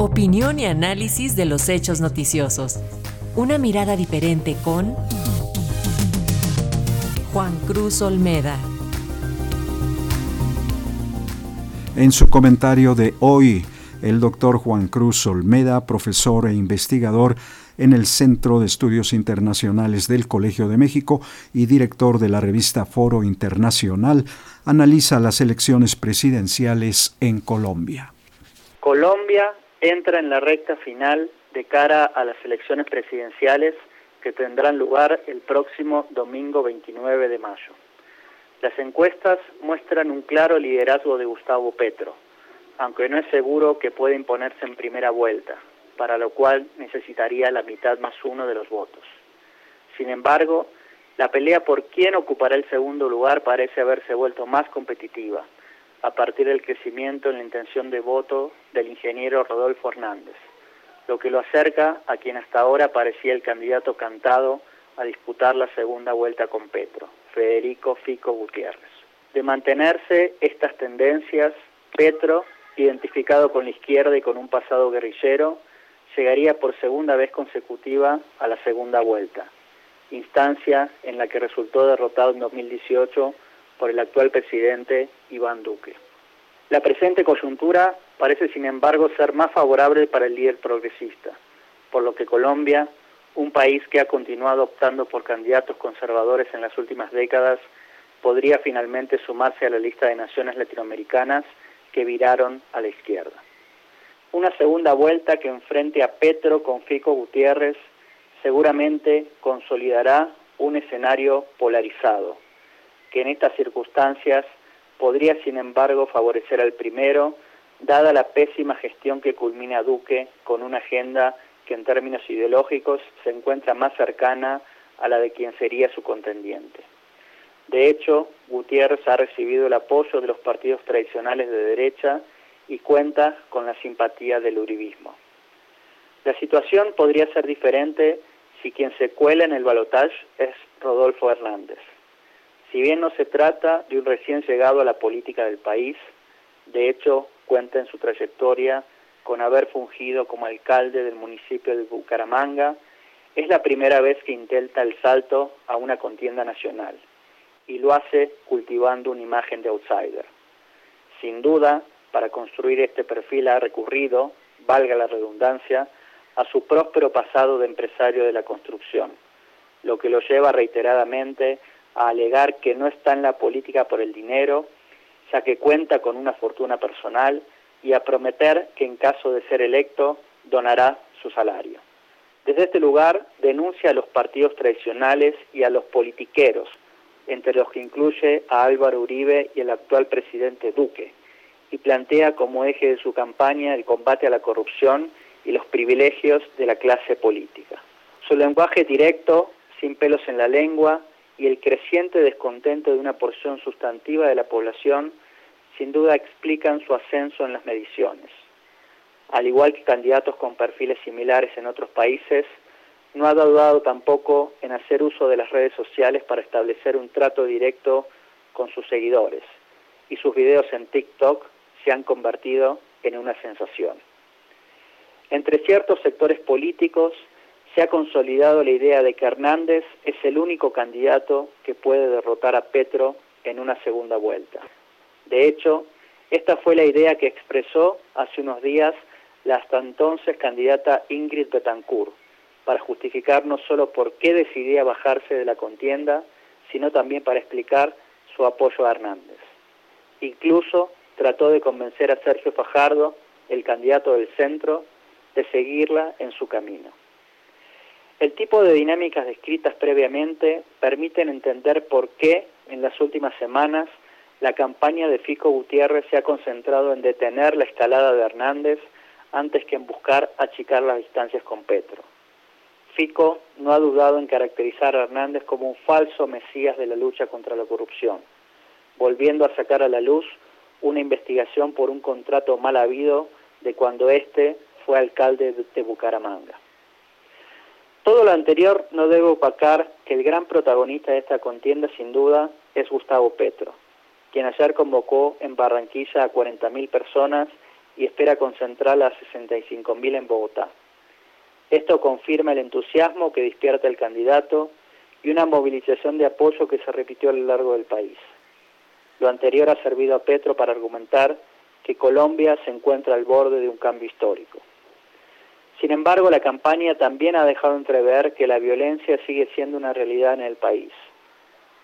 Opinión y análisis de los hechos noticiosos. Una mirada diferente con Juan Cruz Olmeda. En su comentario de hoy, el doctor Juan Cruz Olmeda, profesor e investigador en el Centro de Estudios Internacionales del Colegio de México y director de la revista Foro Internacional, analiza las elecciones presidenciales en Colombia. Colombia entra en la recta final de cara a las elecciones presidenciales que tendrán lugar el próximo domingo 29 de mayo. Las encuestas muestran un claro liderazgo de Gustavo Petro, aunque no es seguro que pueda imponerse en primera vuelta, para lo cual necesitaría la mitad más uno de los votos. Sin embargo, la pelea por quién ocupará el segundo lugar parece haberse vuelto más competitiva, a partir del crecimiento en la intención de voto del ingeniero Rodolfo Hernández, lo que lo acerca a quien hasta ahora parecía el candidato cantado a disputar la segunda vuelta con Petro, Federico Fico Gutiérrez. De mantenerse estas tendencias, Petro, identificado con la izquierda y con un pasado guerrillero, llegaría por segunda vez consecutiva a la segunda vuelta, instancia en la que resultó derrotado en 2018 por el actual presidente Iván Duque. La presente coyuntura parece, sin embargo, ser más favorable para el líder progresista, por lo que Colombia, un país que ha continuado optando por candidatos conservadores en las últimas décadas, podría finalmente sumarse a la lista de naciones latinoamericanas que viraron a la izquierda. Una segunda vuelta que enfrente a Petro con Fico Gutiérrez seguramente consolidará un escenario polarizado, que en estas circunstancias podría sin embargo favorecer al primero, dada la pésima gestión que culmina Duque con una agenda que en términos ideológicos se encuentra más cercana a la de quien sería su contendiente. De hecho, Gutiérrez ha recibido el apoyo de los partidos tradicionales de derecha y cuenta con la simpatía del uribismo. La situación podría ser diferente si quien se cuela en el balotaje es Rodolfo Hernández. Si bien no se trata de un recién llegado a la política del país, de hecho cuenta en su trayectoria con haber fungido como alcalde del municipio de Bucaramanga, es la primera vez que intenta el salto a una contienda nacional y lo hace cultivando una imagen de outsider. Sin duda, para construir este perfil ha recurrido, valga la redundancia, a su próspero pasado de empresario de la construcción, lo que lo lleva reiteradamente a alegar que no está en la política por el dinero, ya que cuenta con una fortuna personal, y a prometer que en caso de ser electo donará su salario. Desde este lugar denuncia a los partidos tradicionales y a los politiqueros, entre los que incluye a Álvaro Uribe y el actual presidente Duque, y plantea como eje de su campaña el combate a la corrupción y los privilegios de la clase política. Su lenguaje directo, sin pelos en la lengua, y el creciente descontento de una porción sustantiva de la población sin duda explican su ascenso en las mediciones. Al igual que candidatos con perfiles similares en otros países, no ha dudado tampoco en hacer uso de las redes sociales para establecer un trato directo con sus seguidores, y sus videos en TikTok se han convertido en una sensación. Entre ciertos sectores políticos se ha consolidado la idea de que Hernández es el único candidato que puede derrotar a Petro en una segunda vuelta. De hecho, esta fue la idea que expresó hace unos días la hasta entonces candidata Ingrid Betancourt, para justificar no solo por qué decidía bajarse de la contienda, sino también para explicar su apoyo a Hernández. Incluso trató de convencer a Sergio Fajardo, el candidato del centro, de seguirla en su camino. El tipo de dinámicas descritas previamente permiten entender por qué en las últimas semanas la campaña de Fico Gutiérrez se ha concentrado en detener la escalada de Hernández antes que en buscar achicar las distancias con Petro. Fico no ha dudado en caracterizar a Hernández como un falso mesías de la lucha contra la corrupción, volviendo a sacar a la luz una investigación por un contrato mal habido de cuando éste fue alcalde de Bucaramanga. Todo lo anterior no debe opacar que el gran protagonista de esta contienda sin duda es Gustavo Petro, quien ayer convocó en Barranquilla a 40.000 personas y espera concentrar a 65.000 en Bogotá. Esto confirma el entusiasmo que despierta el candidato y una movilización de apoyo que se repitió a lo largo del país. Lo anterior ha servido a Petro para argumentar que Colombia se encuentra al borde de un cambio histórico. Sin embargo, la campaña también ha dejado entrever que la violencia sigue siendo una realidad en el país.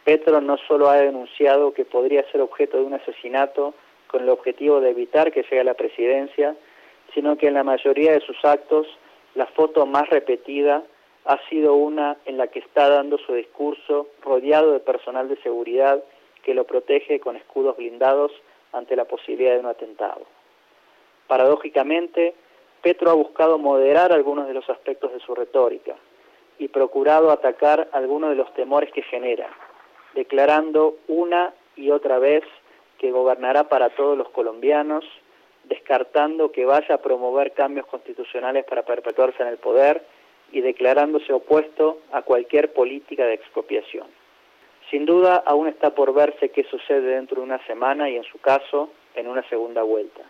Petro no solo ha denunciado que podría ser objeto de un asesinato con el objetivo de evitar que llegue a la presidencia, sino que en la mayoría de sus actos la foto más repetida ha sido una en la que está dando su discurso rodeado de personal de seguridad que lo protege con escudos blindados ante la posibilidad de un atentado. Paradójicamente, Petro ha buscado moderar algunos de los aspectos de su retórica y procurado atacar algunos de los temores que genera, declarando una y otra vez que gobernará para todos los colombianos, descartando que vaya a promover cambios constitucionales para perpetuarse en el poder y declarándose opuesto a cualquier política de expropiación. Sin duda, aún está por verse qué sucede dentro de una semana y, en su caso, en una segunda vuelta.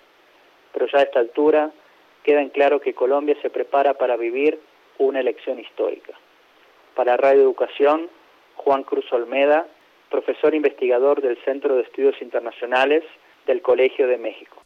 Pero ya a esta altura queda en claro que Colombia se prepara para vivir una elección histórica. Para Radio Educación, Juan Cruz Olmeda, profesor investigador del Centro de Estudios Internacionales del Colegio de México.